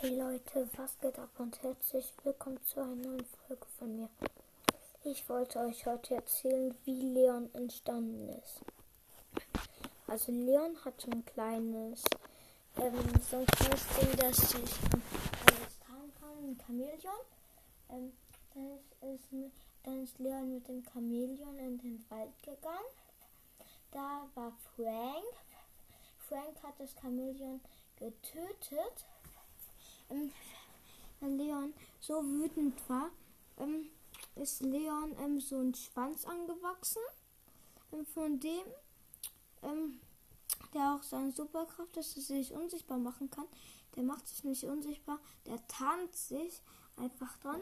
Hey Leute, was geht ab und herzlich willkommen zu einer neuen Folge von mir. Ich wollte euch heute erzählen, wie Leon entstanden ist. Also Leon hat so ein kleines, ähm, so ein kleines Ding, das alles tragen kann, ein Chamäleon. Ähm, dann, ist, ist, dann ist Leon mit dem Chamäleon in den Wald gegangen. Da war Frank. Frank hat das Chamäleon getötet ähm, Leon so wütend war, ähm, ist Leon ähm, so ein Schwanz angewachsen, ähm, von dem ähm, der auch seine Superkraft dass er sich unsichtbar machen kann. Der macht sich nicht unsichtbar, der tarnt sich einfach dran.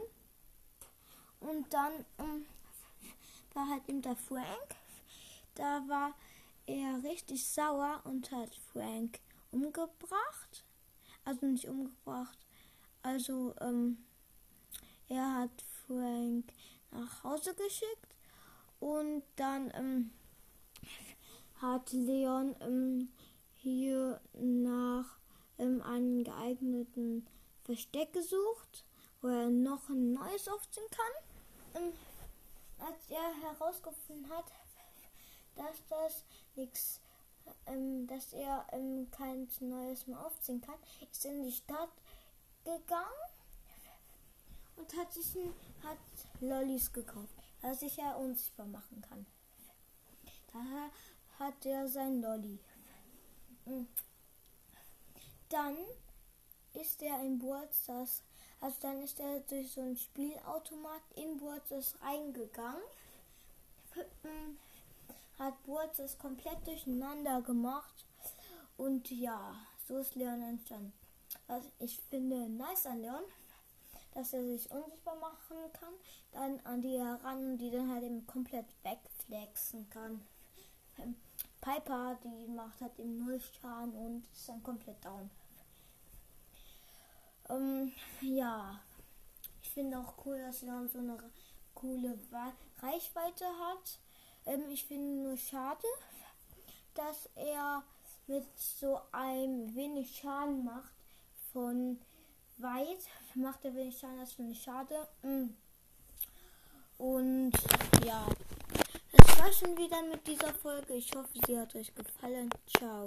Und dann ähm, war halt eben der Frank. Da war er richtig sauer und hat Frank umgebracht also nicht umgebracht. Also ähm, er hat Frank nach Hause geschickt und dann ähm, hat Leon ähm, hier nach ähm, einem geeigneten Versteck gesucht, wo er noch ein neues aufziehen kann. Ähm, als er herausgefunden hat, dass das nichts ähm, dass er ähm, kein Neues mehr aufziehen kann, ist in die Stadt gegangen und hat sich hat Lollis gekauft, dass sich er unsichtbar machen kann. Daher hat er sein Lolli. Hm. Dann ist er in Burzas, also dann ist er durch so ein Spielautomat in Burzas reingegangen. Hat Burz es komplett durcheinander gemacht. Und ja, so ist Leon entstanden. Was ich finde nice an Leon, dass er sich unsichtbar machen kann, dann an die heran, die dann halt eben komplett wegflexen kann. Ähm, Piper, die macht halt eben null Schaden und ist dann komplett down. Ähm, ja, ich finde auch cool, dass Leon so eine coole Reichweite hat. Ähm, ich finde nur schade, dass er mit so einem wenig Schaden macht. Von weit macht er wenig Schaden, das finde ich schade. Mm. Und ja, das war schon wieder mit dieser Folge. Ich hoffe, sie hat euch gefallen. Ciao.